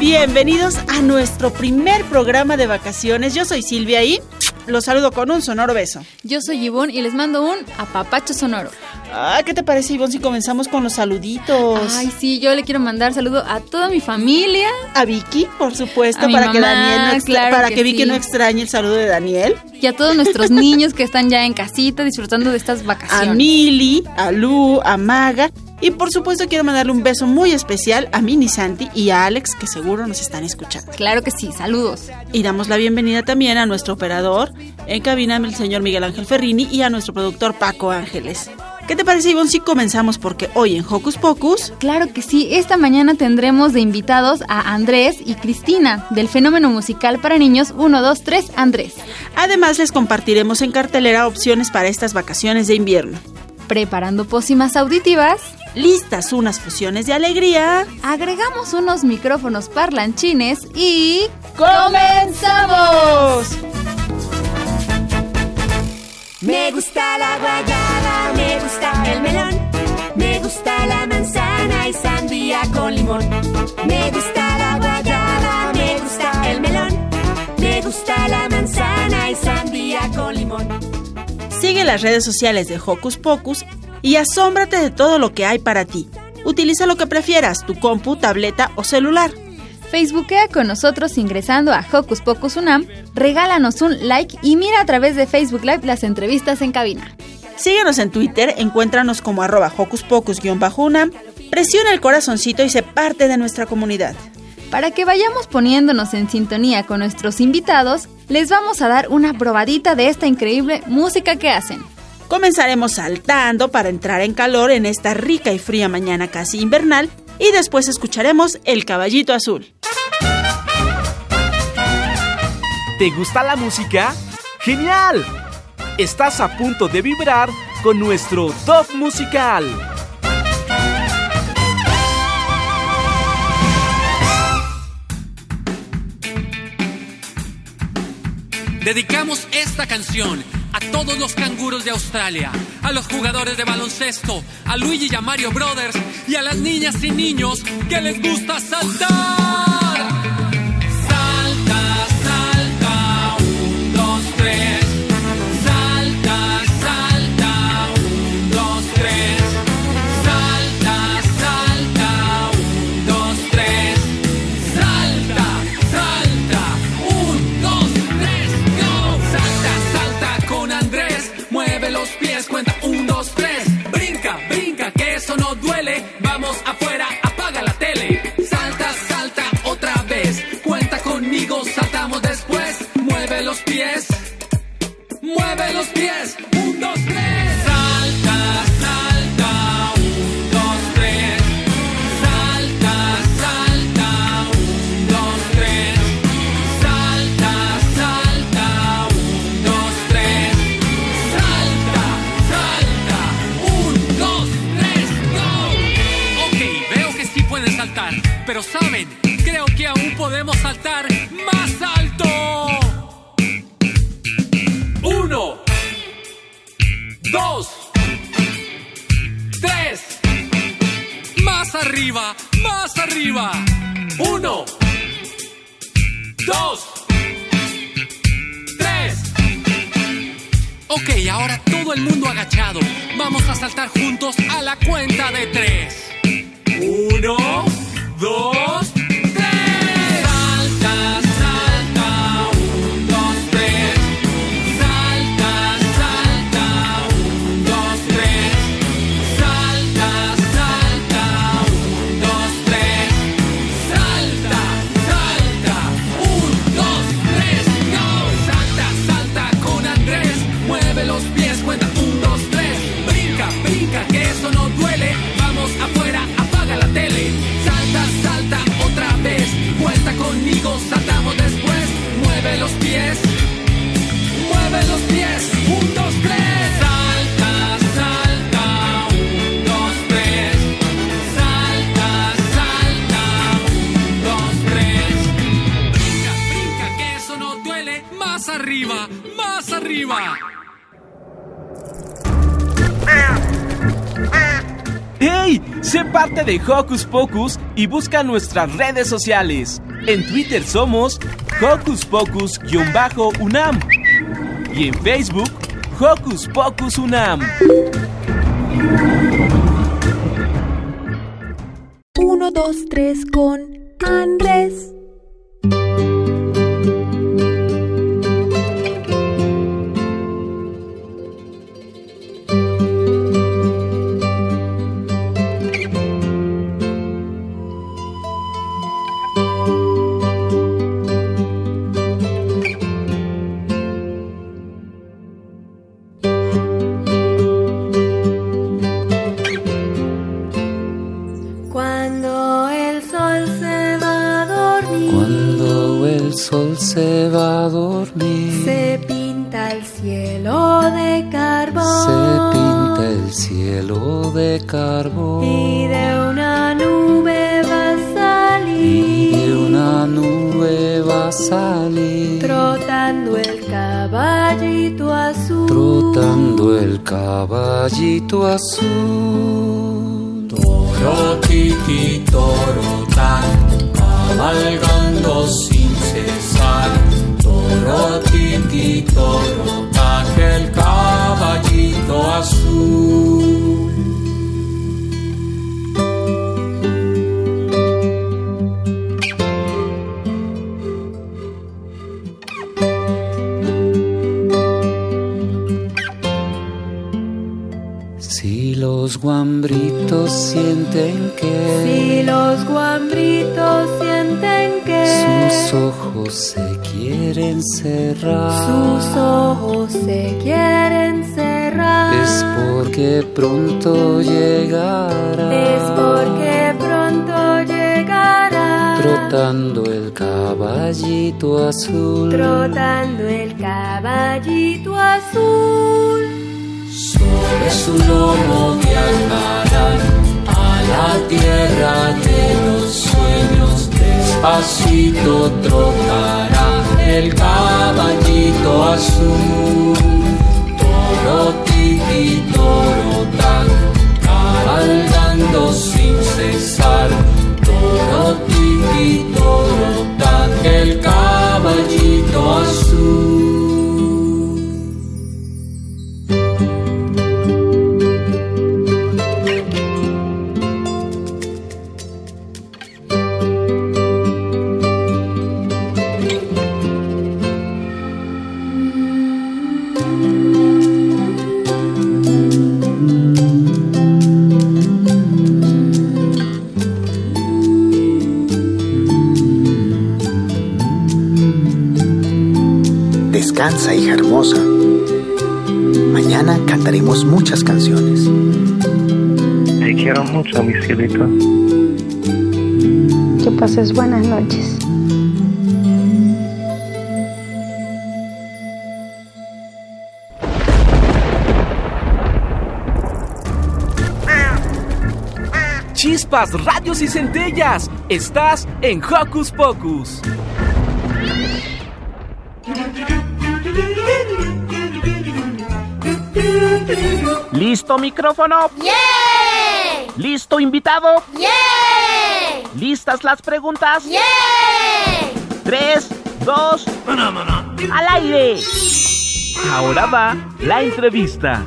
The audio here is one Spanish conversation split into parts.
Bienvenidos a nuestro primer programa de vacaciones. Yo soy Silvia y los saludo con un sonoro beso. Yo soy Ivonne y les mando un apapacho sonoro. Ah, ¿qué te parece, Ivonne, si comenzamos con los saluditos? Ay, sí, yo le quiero mandar saludo a toda mi familia. A Vicky, por supuesto, A para que Daniel no claro para que que, Vicky sí. no extrañe el saludo de Daniel. Y a todos nuestros niños que están ya en casita disfrutando de estas A vacaciones. Mili, a Lu, a Maga. Y por supuesto quiero mandarle un beso muy especial a Mini Santi y a Alex, que seguro nos están escuchando. Claro que sí, saludos. Y damos la bienvenida también a nuestro operador en cabina, el señor Miguel Ángel Ferrini, y a nuestro productor Paco Ángeles. ¿Qué te parece, Ivonne, si comenzamos? Porque hoy en Hocus Pocus Claro que sí, esta mañana tendremos de invitados a Andrés y Cristina del fenómeno musical para niños 1, 2, 3, Andrés. Además, les compartiremos en cartelera opciones para estas vacaciones de invierno. Preparando pócimas auditivas, Listas unas fusiones de alegría. agregamos unos micrófonos parlanchines y... ¡Comenzamos! Me gusta la guayaba, me gusta el melón, me gusta la manzana y sandía con limón. Me gusta la guayaba, me gusta el melón, me gusta la manzana y sandía con limón. Sigue las redes sociales de Hocus Pocus y asómbrate de todo lo que hay para ti. Utiliza lo que prefieras, tu compu, tableta o celular. Facebookea con nosotros ingresando a Hocus Pocus Unam, regálanos un like y mira a través de Facebook Live las entrevistas en cabina. Síguenos en Twitter, encuéntranos como arroba Hocus Pocus-unam, presiona el corazoncito y sé parte de nuestra comunidad. Para que vayamos poniéndonos en sintonía con nuestros invitados, les vamos a dar una probadita de esta increíble música que hacen. Comenzaremos saltando para entrar en calor en esta rica y fría mañana casi invernal y después escucharemos El Caballito Azul. ¿Te gusta la música? ¡Genial! Estás a punto de vibrar con nuestro top musical. Dedicamos esta canción a todos los canguros de Australia, a los jugadores de baloncesto, a Luigi y a Mario Brothers y a las niñas y niños que les gusta saltar. De Hocus Pocus y busca nuestras redes sociales. En Twitter somos Hocus Pocus-UNAM y en Facebook Hocus Pocus UNAM. Uno, dos, tres con Andrés. Toro titi toro cabalgando sin cesar. Toro titi toro tan, el caballito azul. Los guambritos sienten que Si los guambritos sienten que sus ojos se quieren cerrar, sus ojos se quieren cerrar, es porque pronto llegará. es porque pronto llegará. Trotando el caballito azul, Trotando el caballito azul. Sobre su lomo viajarán a la tierra de los sueños. Despacito trotará el caballito azul. Toro titi toro tan, cabalgando sin cesar. Toro titi toro tan, el caballito azul. Descansa, hija hermosa. Mañana cantaremos muchas canciones. Te quiero mucho, mi cielito. Que pases buenas noches. Chispas, radios y centellas. Estás en Hocus Pocus. ¿Listo micrófono? ¿Listo invitado? ¿Listas las preguntas? Tres, dos, al aire. Ahora va la entrevista.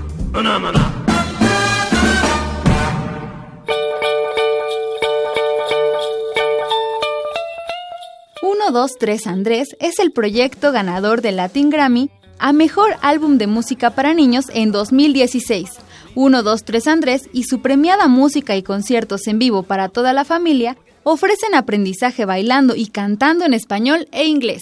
Uno, dos, tres Andrés es el proyecto ganador del Latin Grammy a Mejor Álbum de Música para Niños en 2016. 1, 2, 3 Andrés y su premiada música y conciertos en vivo para toda la familia ofrecen aprendizaje bailando y cantando en español e inglés.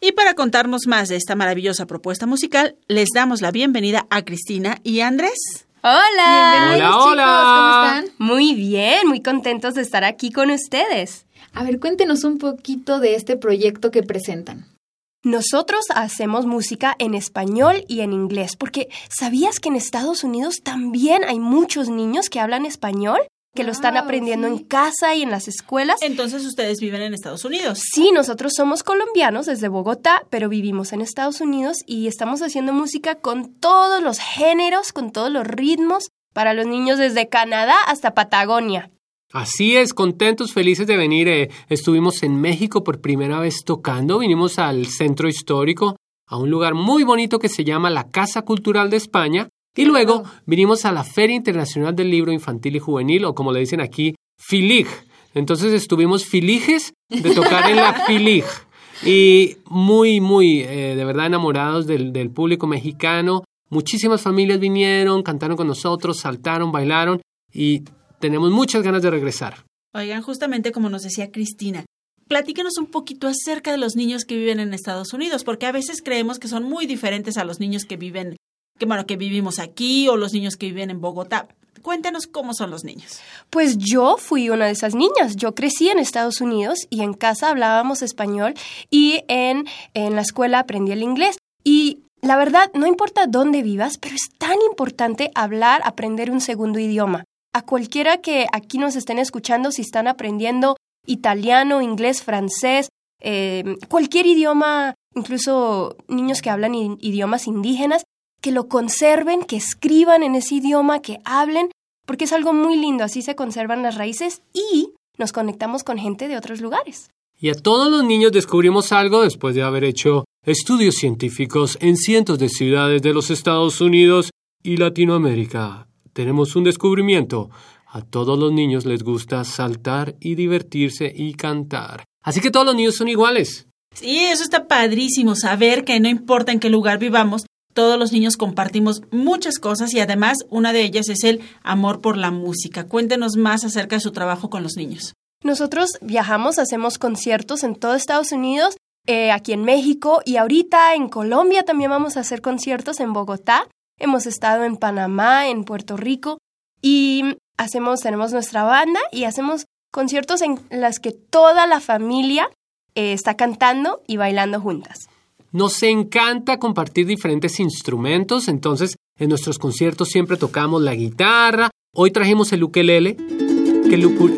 Y para contarnos más de esta maravillosa propuesta musical, les damos la bienvenida a Cristina y Andrés. Hola. Bienvenidos, Hola, chicos, ¿cómo están? Muy bien, muy contentos de estar aquí con ustedes. A ver, cuéntenos un poquito de este proyecto que presentan. Nosotros hacemos música en español y en inglés, porque ¿sabías que en Estados Unidos también hay muchos niños que hablan español? Que lo están Wow, aprendiendo sí. en casa y en las escuelas. Entonces ustedes viven en Estados Unidos. Sí, nosotros somos colombianos desde Bogotá, pero vivimos en Estados Unidos y estamos haciendo música con todos los géneros, con todos los ritmos, para los niños desde Canadá hasta Patagonia. Así es, contentos, felices de venir. eh, estuvimos en México por primera vez tocando, vinimos al centro histórico, a un lugar muy bonito que se llama la Casa Cultural de España, y luego vinimos a la Feria Internacional del Libro Infantil y Juvenil, o como le dicen aquí, FILIG. Entonces estuvimos filiges de tocar en la FILIG. Y muy, muy, eh, de verdad enamorados del, del público mexicano. Muchísimas familias vinieron, cantaron con nosotros, saltaron, bailaron y tenemos muchas ganas de regresar. Oigan, justamente como nos decía Cristina, platíquenos un poquito acerca de los niños que viven en Estados Unidos, porque a veces creemos que son muy diferentes a los niños que viven, que bueno, que vivimos aquí o los niños que viven en Bogotá. Cuéntanos cómo son los niños. Pues yo fui una de esas niñas. Yo crecí en Estados Unidos y en casa hablábamos español y en, en la escuela aprendí el inglés. Y la verdad, no importa dónde vivas, pero es tan importante hablar, aprender un segundo idioma. A cualquiera que aquí nos estén escuchando, si están aprendiendo italiano, inglés, francés, eh, cualquier idioma, incluso niños que hablan idiomas indígenas, que lo conserven, que escriban en ese idioma, que hablen, porque es algo muy lindo, así se conservan las raíces y nos conectamos con gente de otros lugares. Y a todos los niños descubrimos algo después de haber hecho estudios científicos en cientos de ciudades de los Estados Unidos y Latinoamérica. Tenemos un descubrimiento. A todos los niños les gusta saltar y divertirse y cantar. Así que todos los niños son iguales. Sí, eso está padrísimo, saber que no importa en qué lugar vivamos, todos los niños compartimos muchas cosas y además una de ellas es el amor por la música. Cuéntenos más acerca de su trabajo con los niños. Nosotros viajamos, hacemos conciertos en todo Estados Unidos, eh, aquí en México y ahorita en Colombia también vamos a hacer conciertos en Bogotá. Hemos estado en Panamá, en Puerto Rico y hacemos, tenemos nuestra banda y hacemos conciertos en las que toda la familia eh, está cantando y bailando juntas. Nos encanta compartir diferentes instrumentos, entonces en nuestros conciertos siempre tocamos la guitarra. Hoy trajimos el ukelele, que el, uku-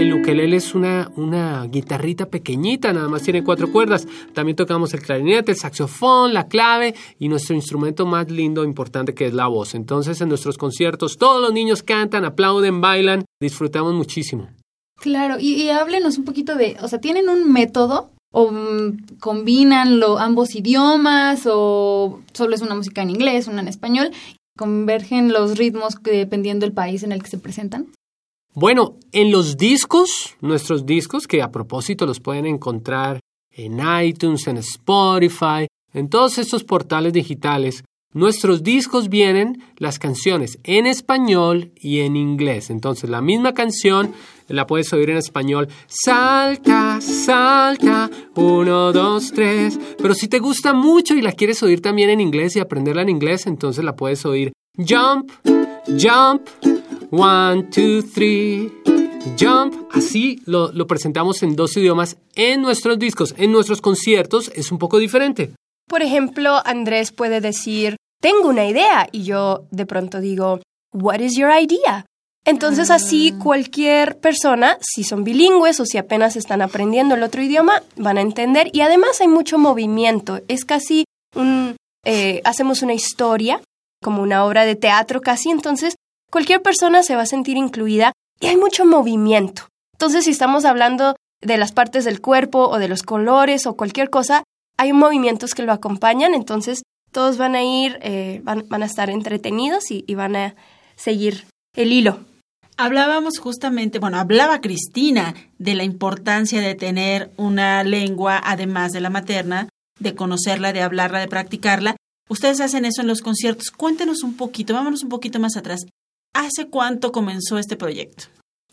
el ukelele es una, una guitarrita pequeñita, nada más tiene cuatro cuerdas. También tocamos el clarinete, el saxofón, la clave y nuestro instrumento más lindo e importante que es la voz. Entonces en nuestros conciertos todos los niños cantan, aplauden, bailan, disfrutamos muchísimo. Claro, y, háblenos un poquito de, o sea, ¿tienen un método o mm, combinan lo, ambos idiomas o solo es una música en inglés, una en español? ¿Convergen los ritmos dependiendo del país en el que se presentan? Bueno, en los discos, nuestros discos, que a propósito los pueden encontrar en iTunes, en Spotify, en todos estos portales digitales, nuestros discos vienen las canciones en español y en inglés. Entonces, la misma canción la puedes oír en español. Salta, salta, uno, dos, tres. Pero si te gusta mucho y la quieres oír también en inglés y aprenderla en inglés, entonces la puedes oír. Jump, jump, one, two, three. Jump, así lo, lo presentamos en dos idiomas en nuestros discos. En nuestros conciertos es un poco diferente. Por ejemplo, Andrés puede decir, tengo una idea, y yo de pronto digo, What is your idea? Entonces así cualquier persona, si son bilingües o si apenas están aprendiendo el otro idioma, van a entender. Y además hay mucho movimiento. Es casi un... eh, hacemos una historia, como una obra de teatro casi, entonces cualquier persona se va a sentir incluida y hay mucho movimiento. Entonces si estamos hablando de las partes del cuerpo o de los colores o cualquier cosa, hay movimientos que lo acompañan, entonces todos van a ir, eh, van, van, a estar entretenidos y, y van a seguir el hilo. Hablábamos justamente, bueno, hablaba Cristina de la importancia de tener una lengua además de la materna, de conocerla, de hablarla, de practicarla. Ustedes hacen eso en los conciertos. Cuéntenos un poquito, vámonos un poquito más atrás. ¿Hace cuánto comenzó este proyecto?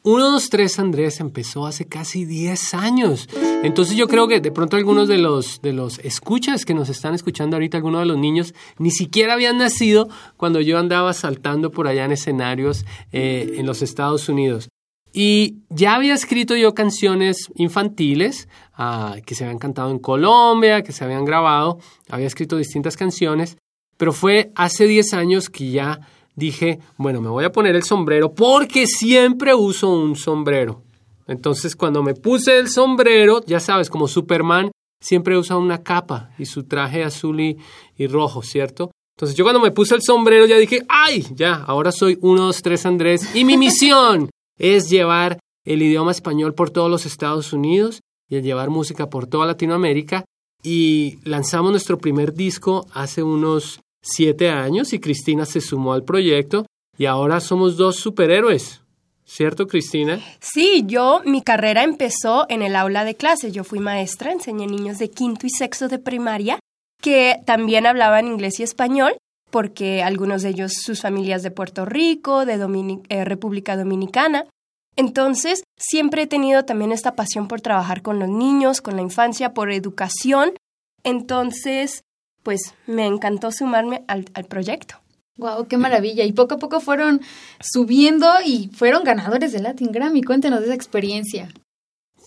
1, 2, 3 Andrés empezó hace casi 10 años. Entonces yo creo que de pronto algunos de los, de los escuchas que nos están escuchando ahorita, algunos de los niños, ni siquiera habían nacido cuando yo andaba saltando por allá en escenarios eh, en los Estados Unidos. Y ya había escrito yo canciones infantiles uh, que se habían cantado en Colombia, que se habían grabado, había escrito distintas canciones, pero fue hace 10 años que ya dije, bueno, me voy a poner el sombrero porque siempre uso un sombrero. Entonces cuando me puse el sombrero, ya sabes, como Superman, siempre usa una capa y su traje azul y, rojo, ¿cierto? Entonces yo cuando me puse el sombrero ya dije, ay, ya, ahora soy uno, dos, tres Andrés y mi misión es llevar el idioma español por todos los Estados Unidos y el llevar música por toda Latinoamérica. Y lanzamos nuestro primer disco hace unos siete años y Cristina se sumó al proyecto y ahora somos dos superhéroes. ¿Cierto, Cristina? Sí, yo, mi carrera empezó en el aula de clase. Yo fui maestra, enseñé niños de quinto y sexto de primaria que también hablaban inglés y español, porque algunos de ellos, sus familias de Puerto Rico, de eh, República Dominicana. Entonces, siempre he tenido también esta pasión por trabajar con los niños, con la infancia, por educación. Entonces, pues me encantó sumarme al, al proyecto. Wow, qué maravilla. Y poco a poco fueron subiendo y fueron ganadores del Latin Grammy. Cuéntenos de esa experiencia.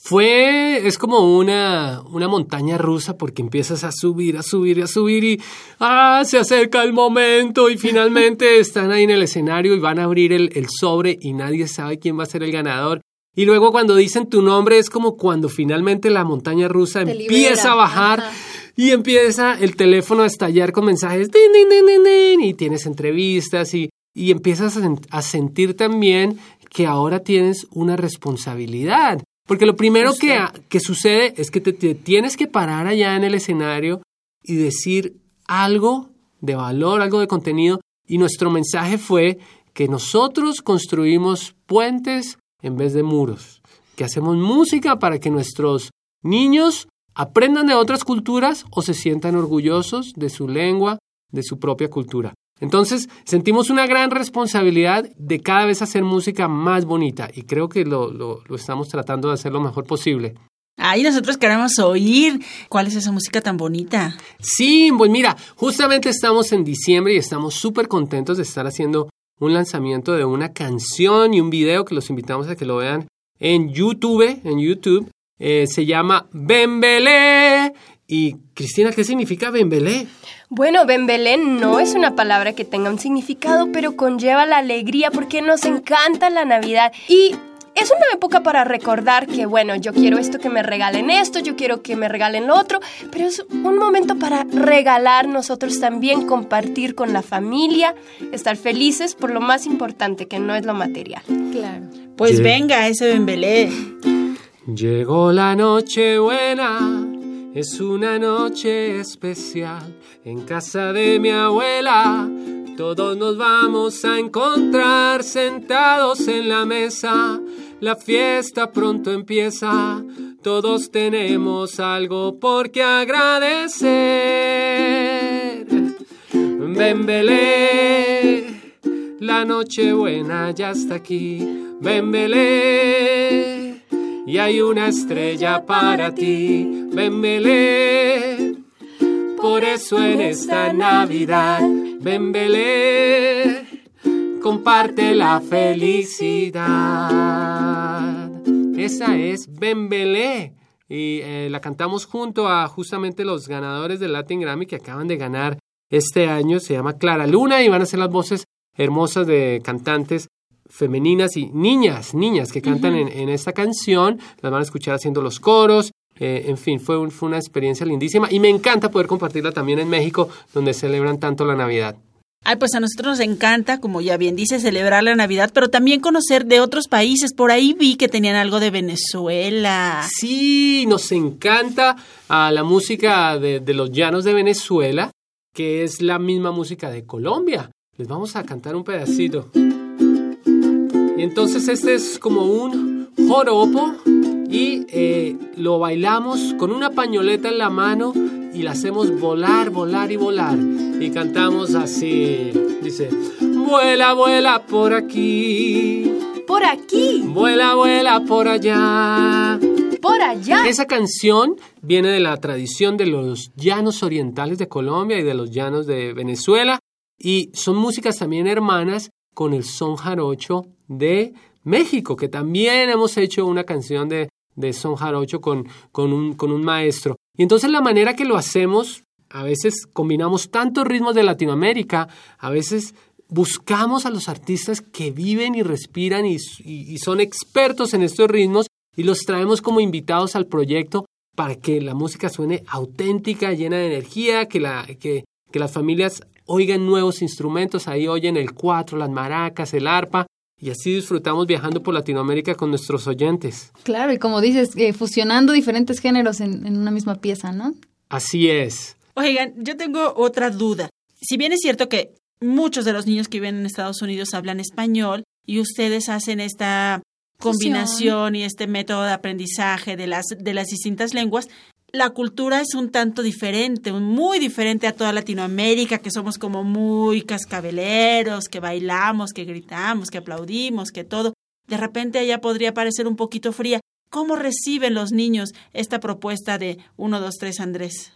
Fue, es como una, una montaña rusa porque empiezas a subir, a subir, a subir y ah, se acerca el momento y finalmente están ahí en el escenario y van a abrir el, el sobre y nadie sabe quién va a ser el ganador. Y luego cuando dicen tu nombre es como cuando finalmente la montaña rusa Te empieza libera. a bajar Ajá. Y empieza el teléfono a estallar con mensajes din, din, din, din, din, y tienes entrevistas y, y empiezas a, sen- a sentir también que ahora tienes una responsabilidad. Porque lo primero que, que sucede es que te, te tienes que parar allá en el escenario y decir algo de valor, algo de contenido. Y nuestro mensaje fue que nosotros construimos puentes en vez de muros, que hacemos música para que nuestros niños aprendan de otras culturas o se sientan orgullosos de su lengua, de su propia cultura. Entonces sentimos una gran responsabilidad de cada vez hacer música más bonita y creo que lo, lo, lo estamos tratando de hacer lo mejor posible. Ahí nosotros queremos oír cuál es esa música tan bonita. Sí, pues mira, justamente estamos en diciembre y estamos súper contentos de estar haciendo un lanzamiento de una canción y un video que los invitamos a que lo vean en YouTube, en YouTube. Eh, se llama Bembelé. Y Cristina, ¿qué significa Bembelé? Bueno, Bembelé no es una palabra que tenga un significado, pero conlleva la alegría porque nos encanta la Navidad. Y es una época para recordar que, bueno, yo quiero esto, que me regalen esto, yo quiero que me regalen lo otro, pero es un momento para regalar nosotros también, compartir con la familia, estar felices por lo más importante, que no es lo material. Claro. Pues Sí. venga, ese Bembelé. Llegó la noche buena, es una noche especial. En casa de mi abuela, todos nos vamos a encontrar sentados en la mesa. La fiesta pronto empieza, todos tenemos algo por qué agradecer. Bembelé, la noche buena ya está aquí. Bembelé, y hay una estrella para ti. Bembelé, por eso en esta Navidad, Bembelé, comparte la felicidad. Esa es Bembelé. Y eh, la cantamos junto a justamente los ganadores del Latin Grammy que acaban de ganar este año. Se llama Clara Luna y van a ser las voces hermosas de cantantes femeninas y niñas, niñas que cantan en, en esta canción. Las van a escuchar haciendo los coros. Eh, en fin, fue, un- fue una experiencia lindísima y me encanta poder compartirla también en México, donde celebran tanto la Navidad. Ay, pues a nosotros nos encanta, como ya bien dice, celebrar la Navidad, pero también conocer de otros países. Por ahí vi que tenían algo de Venezuela. Sí, nos encanta ah, la música de, de los llanos de Venezuela. que es la misma música de Colombia. Les vamos a cantar un pedacito. Y entonces este es como un joropo y eh, lo bailamos con una pañoleta en la mano y la hacemos volar, volar y volar. Y cantamos así. Dice, vuela, vuela por aquí. Por aquí. Vuela, vuela por allá. Por allá. Esa canción viene de la tradición de los llanos orientales de Colombia y de los llanos de Venezuela. Y son músicas también hermanas con el son jarocho de México, que también hemos hecho una canción de, de son jarocho con, con, un, con un maestro. Y entonces la manera que lo hacemos, a veces combinamos tantos ritmos de Latinoamérica, a veces buscamos a los artistas que viven y respiran y, y, son expertos en estos ritmos y los traemos como invitados al proyecto para que la música suene auténtica, llena de energía, que, la, que, que las familias oigan nuevos instrumentos, ahí oyen el cuatro, las maracas, el arpa, y así disfrutamos viajando por Latinoamérica con nuestros oyentes. Claro, y como dices, eh, fusionando diferentes géneros en, en una misma pieza, ¿no? Así es. Oigan, yo tengo otra duda. Si bien es cierto que muchos de los niños que viven en Estados Unidos hablan español y ustedes hacen esta combinación y este método de aprendizaje de las, de las distintas lenguas, la cultura es un tanto diferente, muy diferente a toda Latinoamérica, que somos como muy cascabeleros, que bailamos, que gritamos, que aplaudimos, que todo. De repente allá podría parecer un poquito fría. ¿Cómo reciben los niños esta propuesta de 1, 2, 3 Andrés?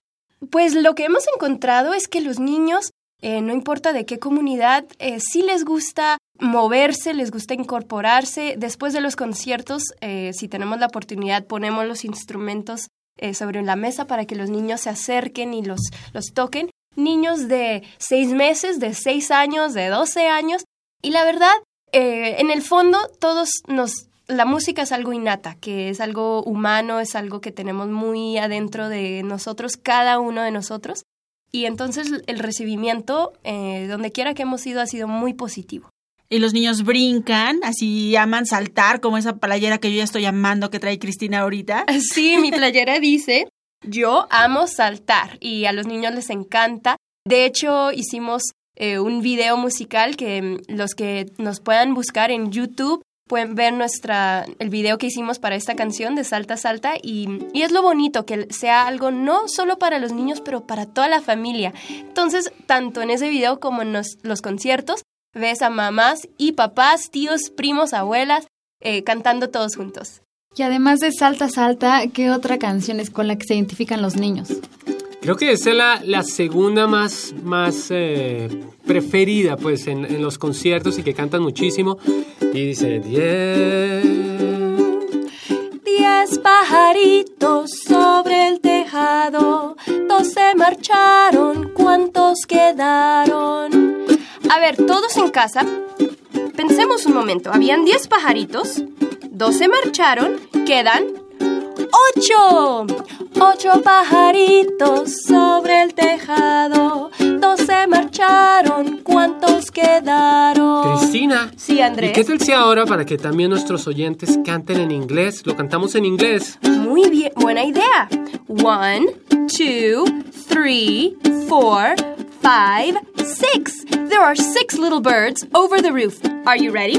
Pues lo que hemos encontrado es que los niños, eh, no importa de qué comunidad, eh, sí les gusta moverse, les gusta incorporarse. Después de los conciertos, eh, si tenemos la oportunidad, ponemos los instrumentos eh, sobre la mesa para que los niños se acerquen y los, los toquen. Niños de seis meses, de seis años, de doce años. Y la verdad, eh, en el fondo, todos nos... La música es algo innata, que es algo humano, es algo que tenemos muy adentro de nosotros, cada uno de nosotros. Y entonces el recibimiento, eh, donde quiera que hemos ido, ha sido muy positivo y los niños brincan, así aman saltar, como esa playera que yo ya estoy amando que trae Cristina ahorita. Sí, mi playera dice, yo amo saltar y a los niños les encanta. De hecho, hicimos eh, un video musical que mm, los que nos puedan buscar en YouTube pueden ver nuestra, el video que hicimos para esta canción de Salta Salta y, y, es lo bonito que sea algo no solo para los niños, pero para toda la familia. Entonces, tanto en ese video como en los, los conciertos, ves a mamás y papás, tíos, primos, abuelas, eh, cantando todos juntos. Y además de Salta Salta, ¿qué otra canción es con la que se identifican los niños? Creo que esa es la, la segunda más, más eh, preferida pues en, en, los conciertos y que cantan muchísimo. Y dice, diez. Diez pajaritos sobre el tejado, dos se marcharon, ¿cuántos quedaron? A ver, todos en casa, pensemos un momento. Habían 10 pajaritos, dos se marcharon, quedan ocho. Ocho pajaritos sobre el tejado, dos se marcharon, ¿cuántos quedaron? Cristina. Sí, Andrés. ¿Y qué tal si ahora para que también nuestros oyentes canten en inglés? Lo cantamos en inglés. Muy bien, buena idea. One, two, three, four, five, six. There are six little birds over the roof. Are you ready?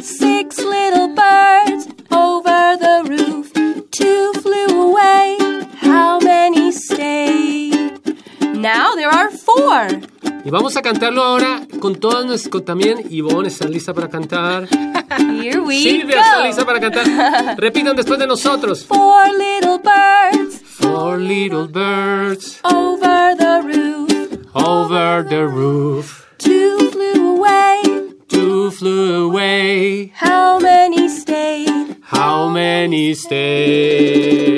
Six little birds over the roof. Two flew away. How many stayed? Now there are four. Y vamos a cantarlo ahora con todas nuestras... También Ivonne está lista para cantar. Here we Silvia go. está lista para cantar. Repitan después de nosotros. Four little birds Four little birds over the roof. Over the roof. Two flew away. Two flew away. How many stayed? How many stayed?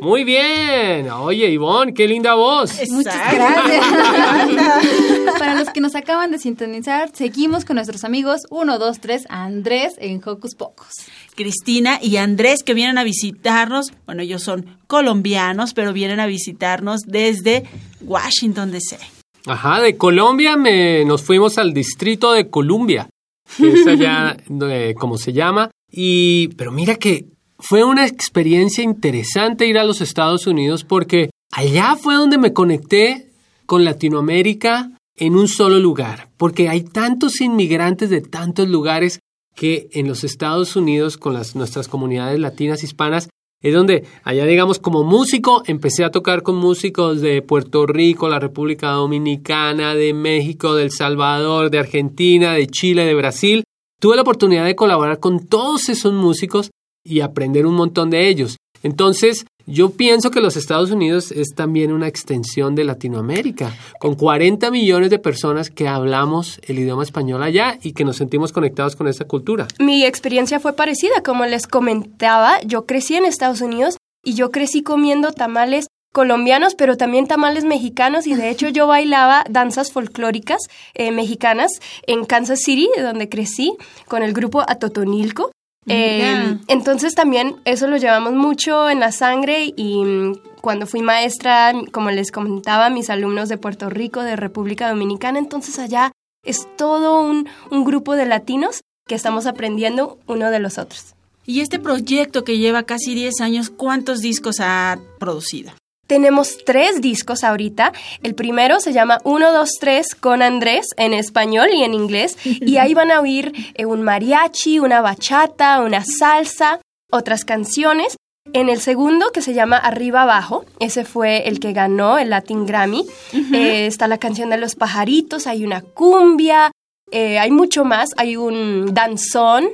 Muy bien. Oye, Ivonne, qué linda voz. Muchas gracias. Para los que nos acaban de sintonizar, seguimos con nuestros amigos 1, 2, 3, Andrés en Hocus Pocos. Cristina y Andrés que vienen a visitarnos, bueno, ellos son colombianos, pero vienen a visitarnos desde Washington, D.C. Ajá, de Colombia me, nos fuimos al distrito de Columbia, que es allá eh, como se llama. Y, pero mira que fue una experiencia interesante ir a los Estados Unidos porque allá fue donde me conecté con Latinoamérica en un solo lugar, porque hay tantos inmigrantes de tantos lugares que en los Estados Unidos, con las, nuestras comunidades latinas hispanas, es donde allá, digamos, como músico, empecé a tocar con músicos de Puerto Rico, la República Dominicana, de México, de El Salvador, de Argentina, de Chile, de Brasil. Tuve la oportunidad de colaborar con todos esos músicos y aprender un montón de ellos. Entonces, yo pienso que los Estados Unidos es también una extensión de Latinoamérica, con 40 millones de personas que hablamos el idioma español allá y que nos sentimos conectados con esta cultura. Mi experiencia fue parecida, como les comentaba, yo crecí en Estados Unidos y yo crecí comiendo tamales colombianos, pero también tamales mexicanos y de hecho yo bailaba danzas folclóricas eh, mexicanas en Kansas City, donde crecí, con el grupo Atotonilco. Eh, entonces también eso lo llevamos mucho en la sangre y mm, cuando fui maestra, como les comentaba, mis alumnos de Puerto Rico, de República Dominicana, entonces allá es todo un, un grupo de latinos que estamos aprendiendo uno de los otros. Y este proyecto que lleva casi 10 años, ¿cuántos discos ha producido? Tenemos tres discos ahorita. El primero se llama 1, 2, 3 con Andrés en español y en inglés. Y ahí van a oír eh, un mariachi, una bachata, una salsa, otras canciones. En el segundo, que se llama Arriba Abajo, ese fue el que ganó el Latin Grammy. Eh, está la canción de los pajaritos, hay una cumbia, eh, hay mucho más, hay un danzón.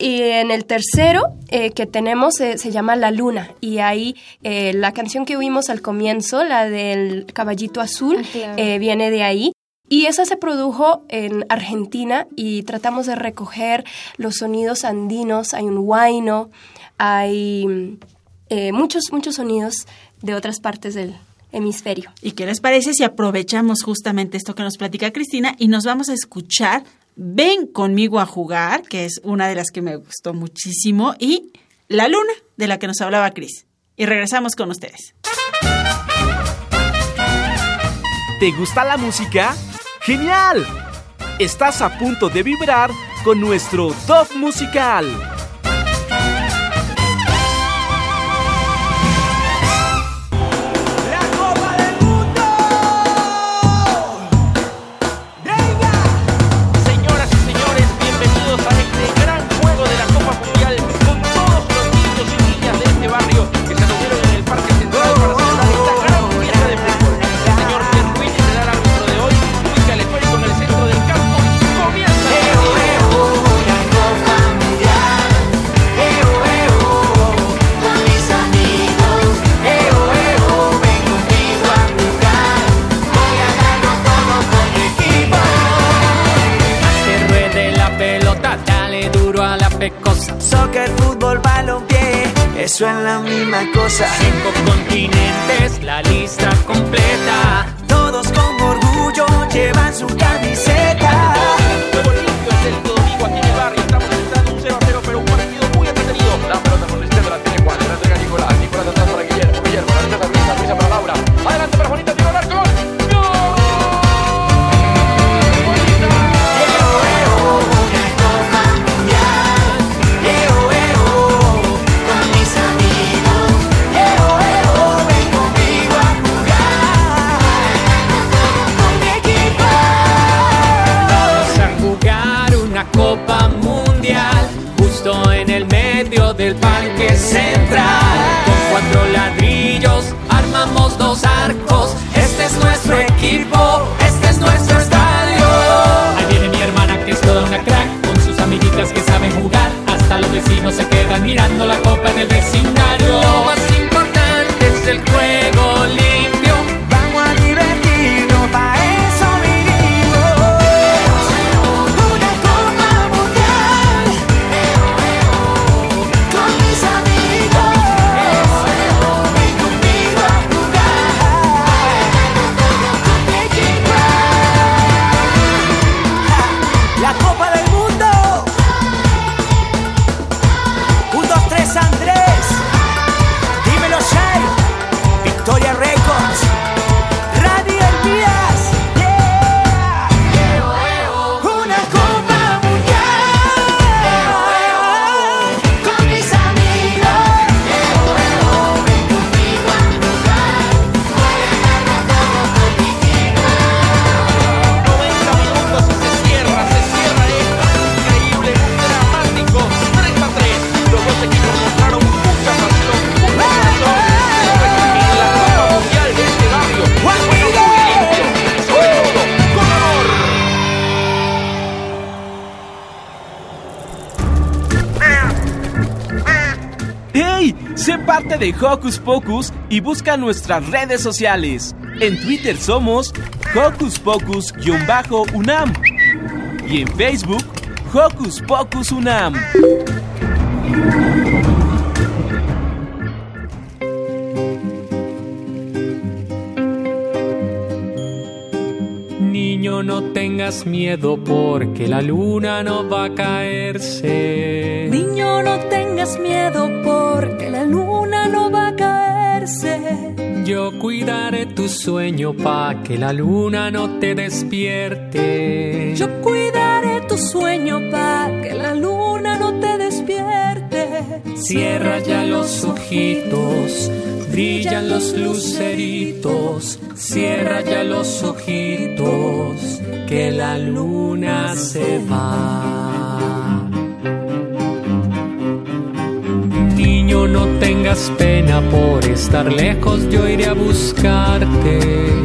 Y en el tercero eh, que tenemos eh, se llama La Luna y ahí eh, la canción que oímos al comienzo, la del caballito azul, Ah, viene de ahí. Y esa se produjo en Argentina y tratamos de recoger los sonidos andinos, hay un huayno, hay muchos, muchos sonidos de otras partes del hemisferio. ¿Y qué les parece si aprovechamos justamente esto que nos platica Cristina y nos vamos a escuchar Ven conmigo a jugar, que es una de las que me gustó muchísimo, y La Luna, de la que nos hablaba Cris. Y regresamos con ustedes. ¿Te gusta la música? ¡Genial! Estás a punto de vibrar con nuestro top musical. Eso es la misma cosa. Hocus Pocus y busca nuestras redes sociales. En Twitter somos Hocus Pocus-UNAM y en Facebook Hocus Pocus UNAM. Niño, no tengas miedo porque la luna no va a caerse. Niño, no tengas miedo porque la luna Yo cuidaré tu sueño pa' que la luna no te despierte. Yo cuidaré tu sueño pa' que la luna no te despierte. Cierra ya los ojitos, brillan los luceritos. Cierra ya los ojitos, que la luna se va. Niño, no tengas pena por estar lejos, yo iré a buscarte.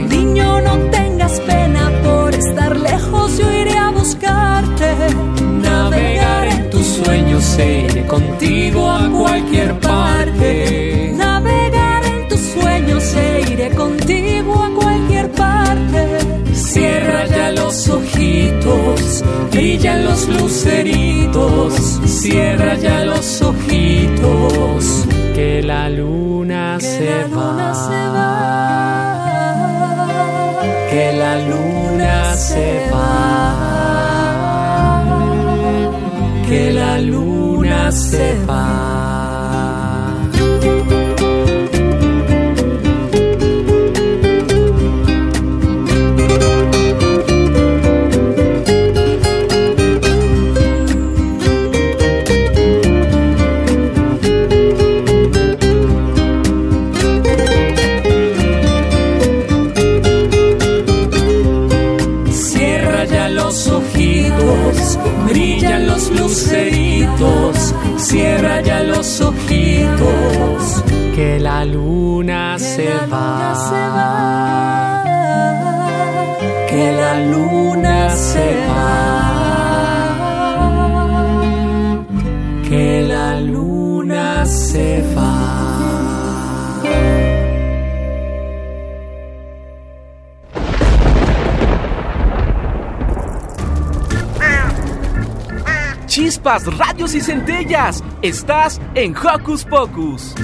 Niño, no tengas pena por estar lejos, yo iré a buscarte. Navegar en tus sueños, e iré contigo a cualquier parte. Navegar en tus sueños, e iré contigo a cualquier parte. Cierra ya los ojitos, brillan los luceritos. Cierra ya los ojitos, que la luna, Que se, la luna va. se va. Que la luna se va. Que la luna se va. Que la luna se va. Que la luna se va. Que la luna se va. Chispas, radios y centellas. Estás en Hocus Pocus.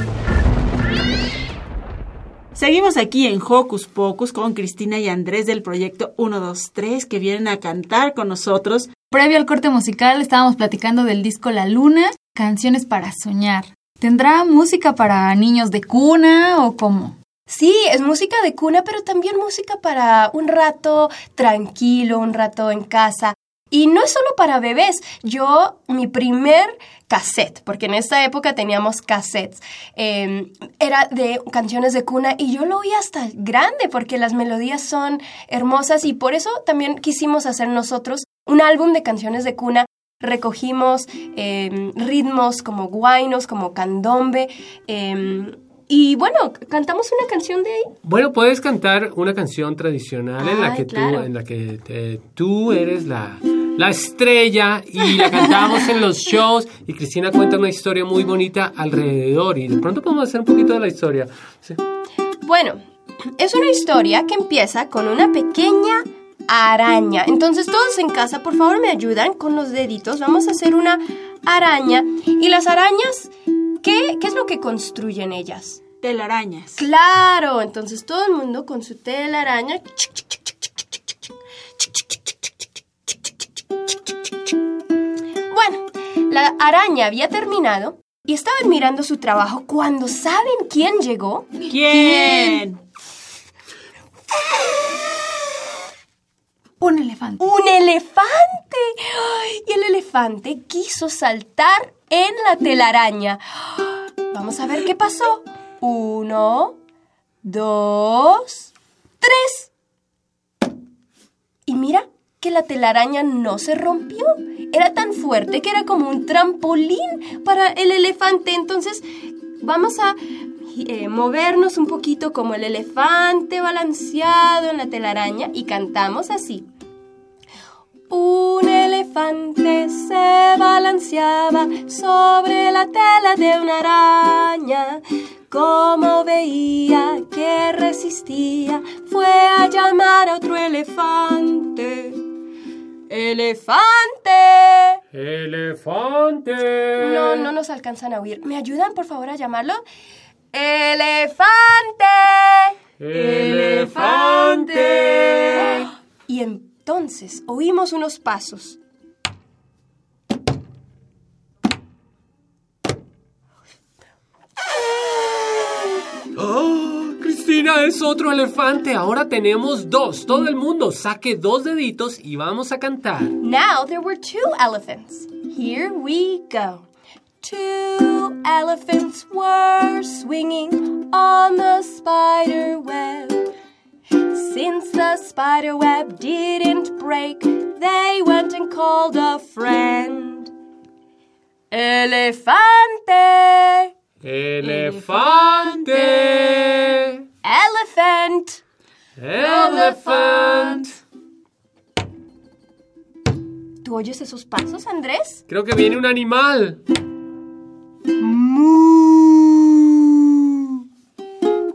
Seguimos aquí en Hocus Pocus con Cristina y Andrés del proyecto 123 que vienen a cantar con nosotros. Previo al corte musical estábamos platicando del disco La Luna, canciones para soñar. ¿Tendrá música para niños de cuna o cómo? Sí, es música de cuna, pero también música para un rato tranquilo, un rato en casa. Y no es solo para bebés. Yo, mi primer cassette, porque en esta época teníamos cassettes, eh, era de canciones de cuna y yo lo oí hasta grande porque las melodías son hermosas y por eso también quisimos hacer nosotros un álbum de canciones de cuna. Recogimos eh, ritmos como guainos, como candombe. eh, y bueno, cantamos una canción de ahí. Bueno, puedes cantar una canción tradicional en la que tú, claro. en la que te- tú eres la, la estrella y la cantamos en los shows y Cristina cuenta una historia muy bonita alrededor y de pronto podemos hacer un poquito de la historia. Sí. Bueno, es una historia que empieza con una pequeña araña. Entonces todos en casa, por favor, me ayudan con los deditos. Vamos a hacer una araña. Y las arañas, ¿qué, qué es lo que construyen ellas? Telarañas. Claro, entonces todo el mundo con su telaraña. La araña había terminado y estaban mirando su trabajo cuando ¿saben quién llegó? ¿Quién? Un elefante. ¡Un elefante! ¡Ay! Y el elefante quiso saltar en la telaraña. Vamos a ver qué pasó. Uno, dos, tres. Y mira que la telaraña no se rompió. Era tan fuerte que era como un trampolín para el elefante. Entonces, vamos a eh, movernos un poquito como el elefante balanceado en la telaraña y cantamos así. Un elefante se balanceaba sobre la tela de una araña. Como veía que resistía, fue a llamar a otro elefante. ¡Elefante! ¡Elefante! No, no nos alcanzan a oír. ¿Me ayudan, por favor, a llamarlo? ¡Elefante! ¡Elefante! Y entonces oímos unos pasos. ¡Oh! Cristina es otro elefante. Ahora tenemos dos. Todo el mundo saque dos deditos y vamos a cantar. Now there were two elephants. Here we go. Two elephants were swinging on the spider web. Since the spider web didn't break, they went and called a friend. Elefante! ¡Elefante! Elephant! ¡Elephant! ¿Tú oyes esos pasos, Andrés? Creo que viene un animal.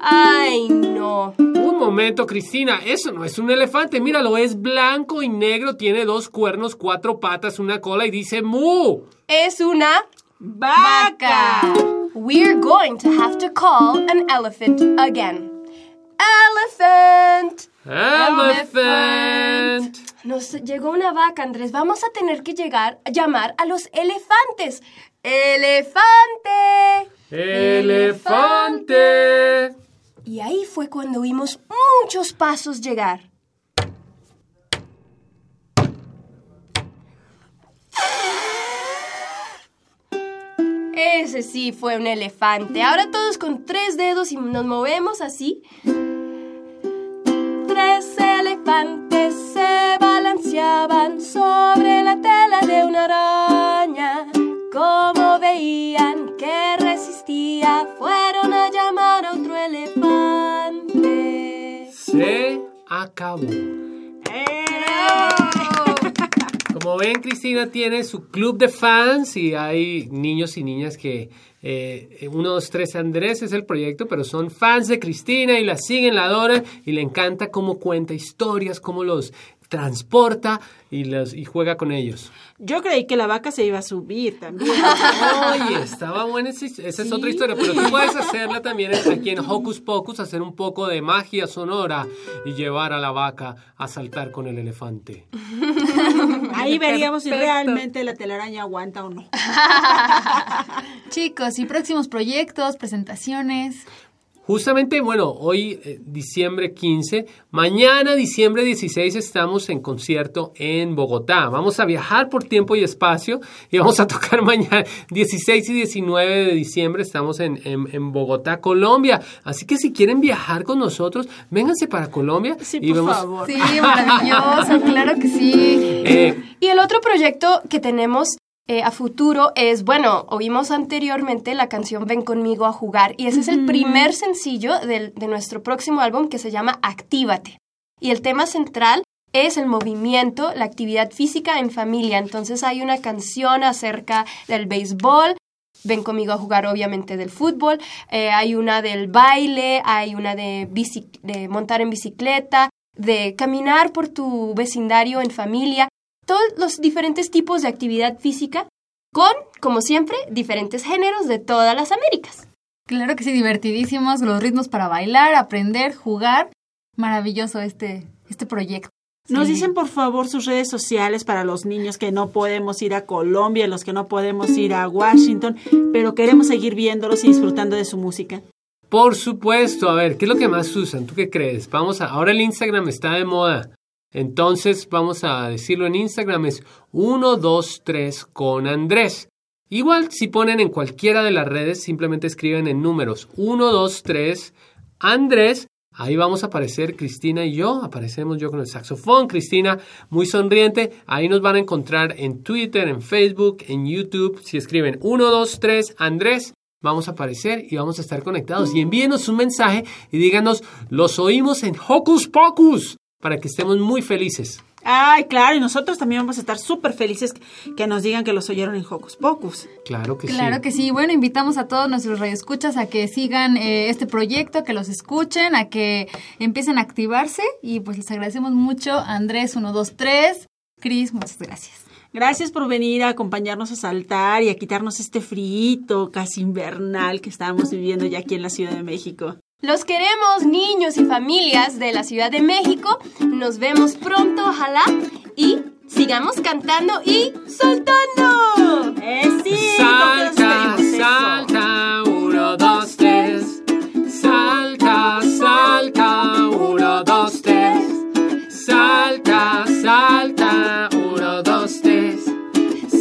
Ay, no. Un momento, Cristina. Eso no es un elefante. Míralo, es blanco y negro. Tiene dos cuernos, cuatro patas, una cola y dice mu. Es una vaca. We're going to have to call an elephant again. Elephant. Elephant. Nos llegó una vaca, Andrés. Vamos a tener que llegar a llamar a los elefantes. Elefante. Elefante. Y ahí fue cuando vimos muchos pasos llegar. Ese sí fue un elefante. Ahora todos con tres dedos y nos movemos así. Tres elefantes se balanceaban sobre la tela de una araña. Como veían que resistía, fueron a llamar a otro elefante. Se acabó. Como ven, Cristina tiene su club de fans y hay niños y niñas que eh, uno, dos, tres, Andrés es el proyecto, pero son fans de Cristina y la siguen, la adoran y le encanta cómo cuenta historias, cómo los transporta y, los, y juega con ellos. Yo creí que la vaca se iba a subir también. Oye, estaba buena, esa, esa es otra historia, pero tú puedes hacerla también aquí en Hocus Pocus, hacer un poco de magia sonora y llevar a la vaca a saltar con el elefante. Ahí veríamos si realmente la telaraña aguanta o no. Chicos, ¿y próximos proyectos, presentaciones? Justamente, bueno, hoy eh, diciembre 15, mañana diciembre 16 estamos en concierto en Bogotá. Vamos a viajar por tiempo y espacio y vamos a tocar mañana 16 y 19 de diciembre estamos en, en, en Bogotá, Colombia. Así que si quieren viajar con nosotros, vénganse para Colombia. Sí, y por vemos- favor. Sí, maravilloso, claro que sí. Eh, Y el otro proyecto que tenemos eh, a futuro es, bueno, oímos anteriormente la canción Ven conmigo a jugar y ese es el primer sencillo del- de nuestro próximo álbum que se llama Actívate. Y el tema central es el movimiento, la actividad física en familia. Entonces hay una canción acerca del béisbol, Ven conmigo a jugar obviamente del fútbol, eh, hay una del baile, hay una de, de montar en bicicleta, de caminar por tu vecindario en familia, todos los diferentes tipos de actividad física con, como siempre, diferentes géneros de todas las Américas. Claro que sí, divertidísimos, los ritmos para bailar, aprender, jugar. Maravilloso este, este proyecto. Nos Sí. dicen por favor sus redes sociales para los niños que no podemos ir a Colombia, los que no podemos ir a Washington, pero queremos seguir viéndolos y disfrutando de su música. Por supuesto, a ver, ¿qué es lo que más usan? ¿Tú qué crees? Vamos a, ahora el Instagram está de moda. Entonces vamos a decirlo en Instagram es 123 con Andrés. Igual si ponen en cualquiera de las redes, simplemente escriben en números 123 Andrés. Ahí vamos a aparecer Cristina y yo, aparecemos yo con el saxofón, Cristina muy sonriente, ahí nos van a encontrar en Twitter, en Facebook, en YouTube, si escriben 123 Andrés, vamos a aparecer y vamos a estar conectados. Y envíenos un mensaje y díganos, los oímos en Hocus Pocus, para que estemos muy felices. Ay, claro, y nosotros también vamos a estar súper felices que nos digan que los oyeron en Hocus Pocus. Claro que Claro sí. que sí. Bueno, invitamos a todos nuestros radioescuchas a que sigan eh, este proyecto, que los escuchen, a que empiecen a activarse. Y pues les agradecemos mucho, Andrés 123, Cris, muchas gracias. Gracias por venir a acompañarnos a saltar y a quitarnos este frito casi invernal que estamos viviendo ya aquí en la Ciudad de México. Los queremos, niños y familias de la Ciudad de México. Nos vemos pronto, ojalá. Y sigamos cantando y soltando. ¡Eh, sí! Salta, salta, uno, dos, tres. Salta, salta, uno, dos, tres. Salta, salta, uno, dos, tres.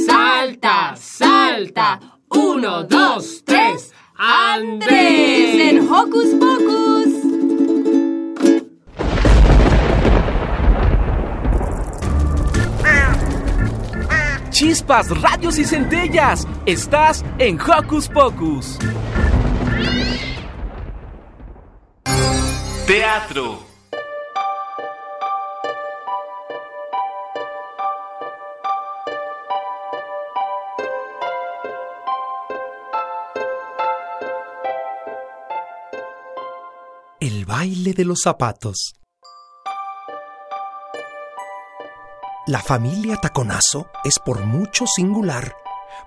Salta, salta, uno, dos, tres. Andrés en Hocus Pocus. Chispas, radios y centellas. Estás en Hocus Pocus. Teatro. Baile de los zapatos. La familia Taconazo es por mucho singular,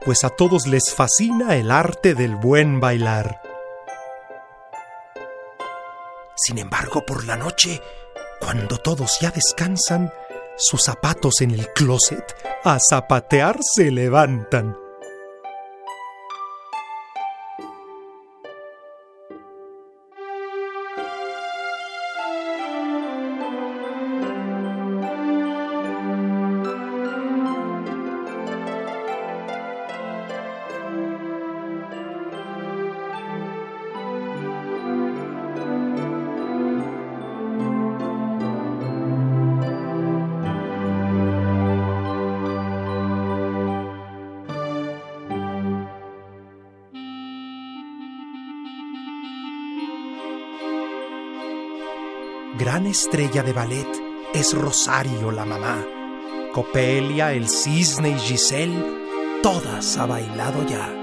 pues a todos les fascina el arte del buen bailar. Sin embargo, por la noche, cuando todos ya descansan, sus zapatos en el closet a zapatear se levantan. Estrella de ballet es Rosario la mamá. Copelia, el cisne y Giselle, todas ha bailado ya.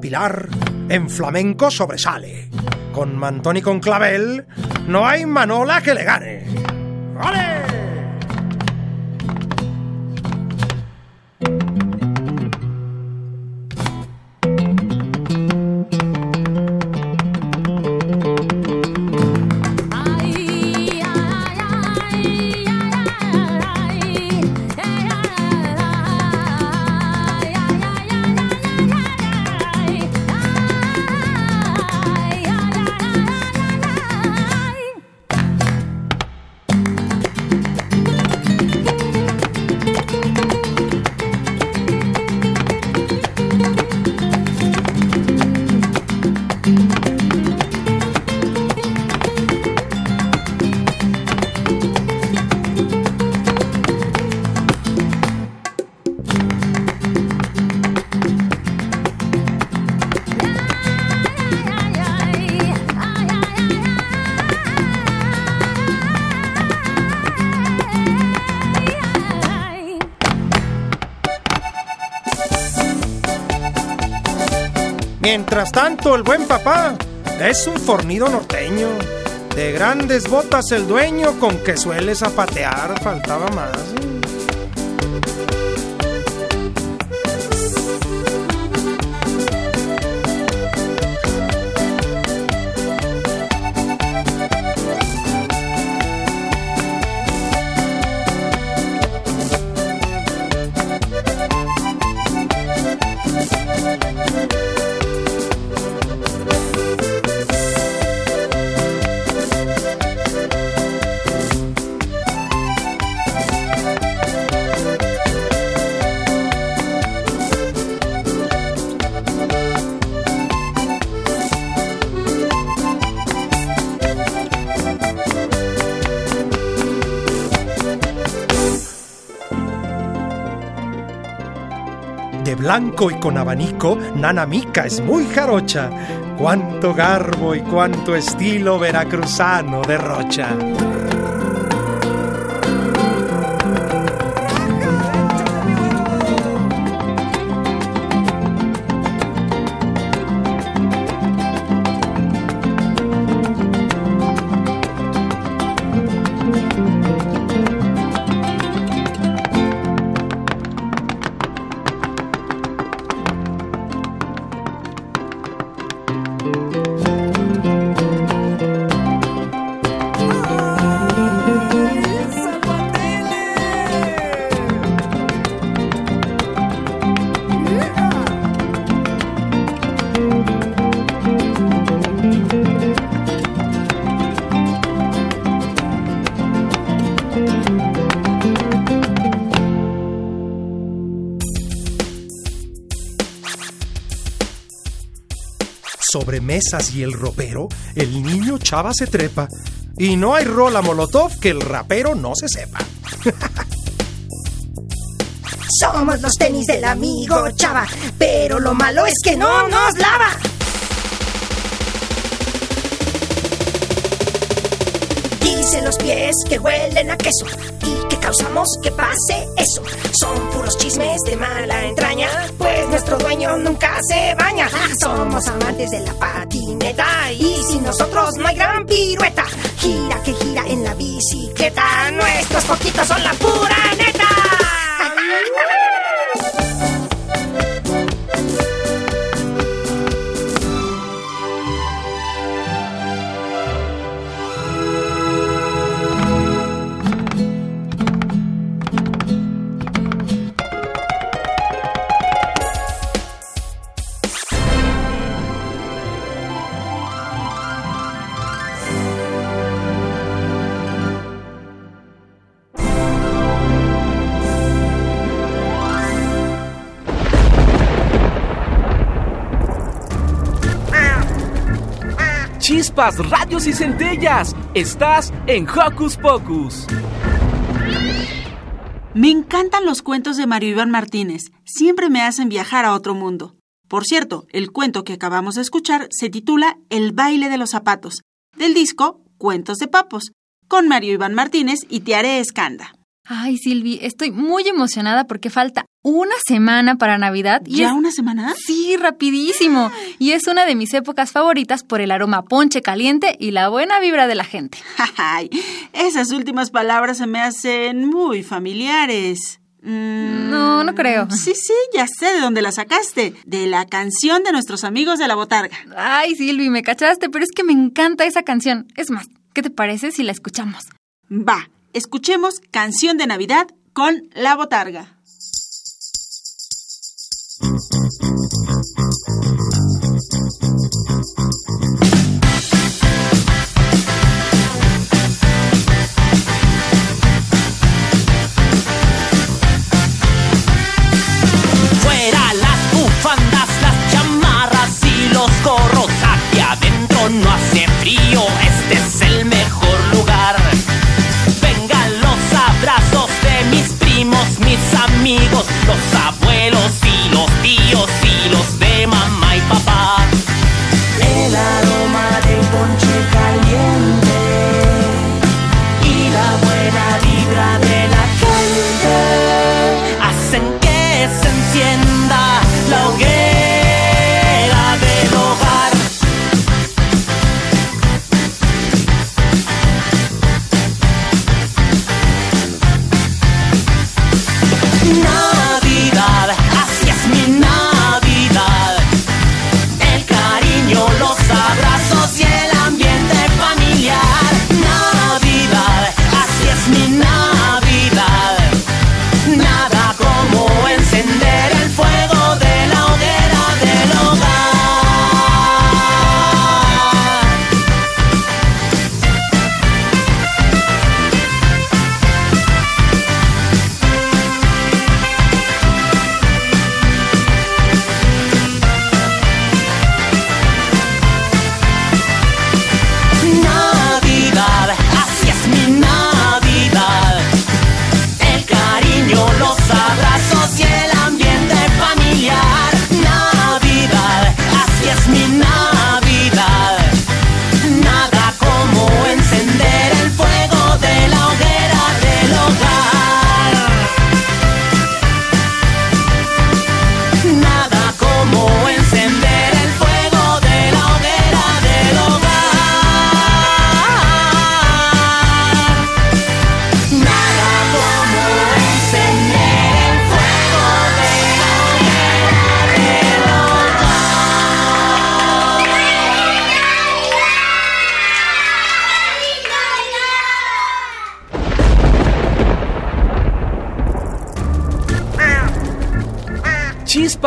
Pilar, en flamenco sobresale. Con mantón y con clavel, no hay manola que le gane. ¡Vale! Tanto, el buen papá es un fornido norteño. De grandes botas el dueño con que suele zapatear, faltaba más. Blanco y con abanico, Nana Mica es muy jarocha. Cuánto garbo y cuánto estilo veracruzano derrocha. Y el ropero, el niño chava se trepa. Y no hay rola molotov que el rapero no se sepa. Somos los tenis del amigo Chava, pero lo malo es que no nos lava. Dicen los pies que huelen a queso causamos que pase eso. Son puros chismes de mala entraña, pues nuestro dueño nunca se baña. Somos amantes de la patineta y sin nosotros no hay gran pirueta. Gira que gira en la bicicleta, nuestros poquitos son la pura Chispas, radios y centellas. Estás en Hocus Pocus. Me encantan los cuentos de Mario Iván Martínez. Siempre me hacen viajar a otro mundo. Por cierto, el cuento que acabamos de escuchar se titula El baile de los zapatos, del disco Cuentos de Papos, con Mario Iván Martínez y Tiare Escanda. Ay, Silvi, estoy muy emocionada porque falta una semana para Navidad. ¿Ya es- una semana? Sí, rapidísimo. Y es una de mis épocas favoritas por el aroma ponche caliente y la buena vibra de la gente. Ay, esas últimas palabras se me hacen muy familiares. Mm, No, no creo. Sí, sí, ya sé de dónde la sacaste. De la canción de nuestros amigos de la botarga. Ay, Silvi, me cachaste, pero es que me encanta esa canción. Es más, ¿qué te parece si la escuchamos? Va, escuchemos Canción de Navidad con la botarga.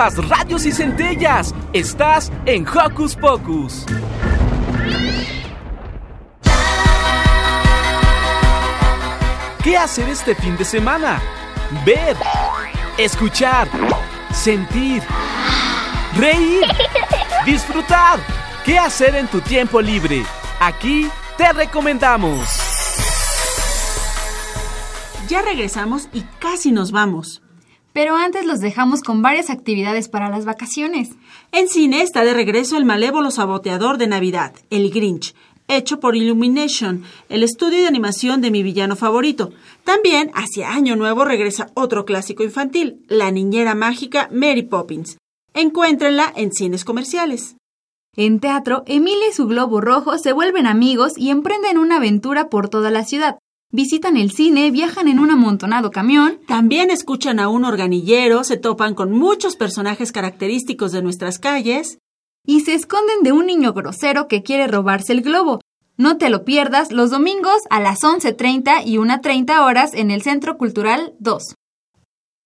Chispas, radios y centellas. Estás en Hocus Pocus. ¿Qué hacer este fin de semana? Ver, escuchar, sentir, reír, disfrutar. ¿Qué hacer en tu tiempo libre? Aquí te recomendamos. Ya regresamos y casi nos vamos. Pero antes los dejamos con varias actividades para las vacaciones. En cine está de regreso el malévolo saboteador de Navidad, El Grinch, hecho por Illumination, el estudio de animación de mi villano favorito. También, hacia Año Nuevo, regresa otro clásico infantil, La Niñera Mágica Mary Poppins. Encuéntrenla en cines comerciales. En teatro, Emilia y su globo rojo se vuelven amigos y emprenden una aventura por toda la ciudad. Visitan el cine, viajan en un amontonado camión. También escuchan a un organillero, se topan con muchos personajes característicos de nuestras calles. Y se esconden de un niño grosero que quiere robarse el globo. No te lo pierdas los domingos a las 11.30 y 1.30 horas en el Centro Cultural 2.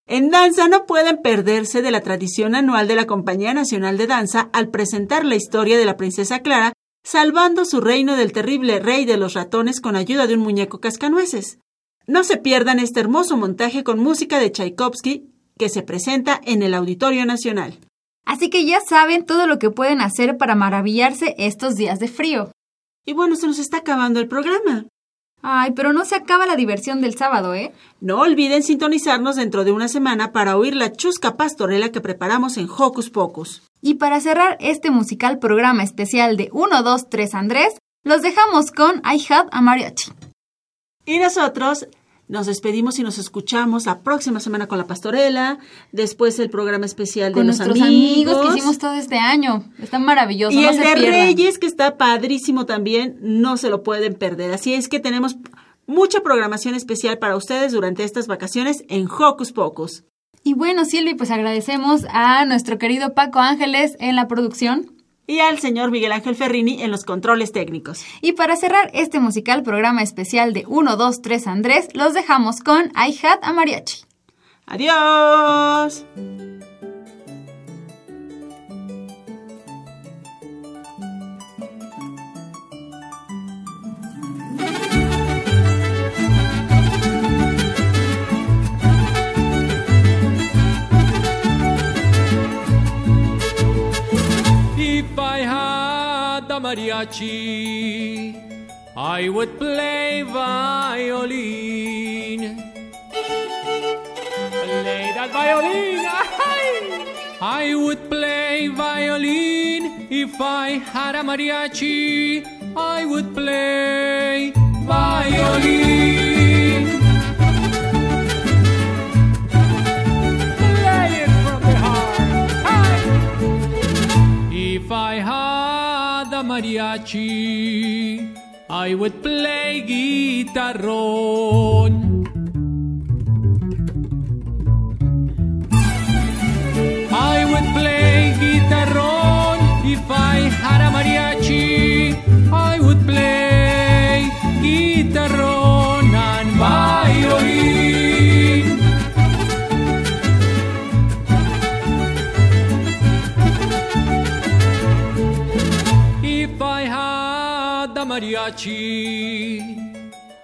En danza no pueden perderse de la tradición anual de la Compañía Nacional de Danza al presentar la historia de la princesa Clara salvando su reino del terrible rey de los ratones con ayuda de un muñeco cascanueces. No se pierdan este hermoso montaje con música de Tchaikovsky que se presenta en el Auditorio Nacional. Así que ya saben todo lo que pueden hacer para maravillarse estos días de frío. Y bueno, se nos está acabando el programa. Ay, pero no se acaba la diversión del sábado, ¿eh? No olviden sintonizarnos dentro de una semana para oír la chusca pastorela que preparamos en Hocus Pocus. Y para cerrar este musical programa especial de 1, 2, 3 Andrés, los dejamos con I Had a Mariachi. Y nosotros nos despedimos y nos escuchamos la próxima semana con la pastorela, después el programa especial de con los nuestros amigos. que hicimos todo este año. Está maravilloso. Y no el se de pierdan. Reyes, que está padrísimo también, no se lo pueden perder. Así es que tenemos mucha programación especial para ustedes durante estas vacaciones en Hocus Pocus. Y bueno, Silvi, pues agradecemos a nuestro querido Paco Ángeles en la producción. Y al señor Miguel Ángel Ferrini en los controles técnicos. Y para cerrar este musical programa especial de 1, 2, 3 Andrés, los dejamos con I Had a Mariachi. ¡Adiós! I had a mariachi, I would play violin. Play that violin! I would play violin if I had a mariachi. I would play violin. Mariachi, I would play guitarrón.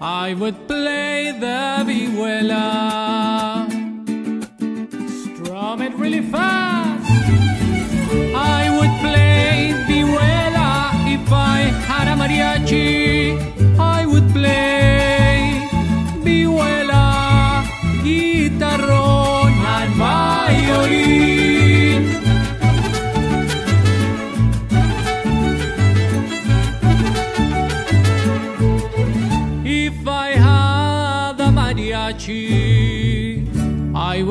I would play the vihuela. Strum it really fast. I would play vihuela if I had a mariachi.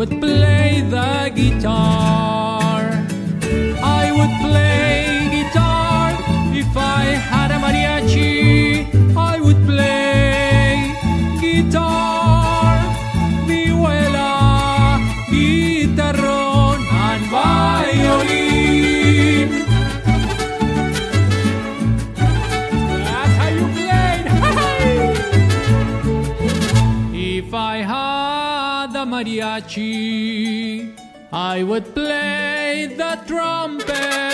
Would play the guitar. Mariachi, I would play the trumpet.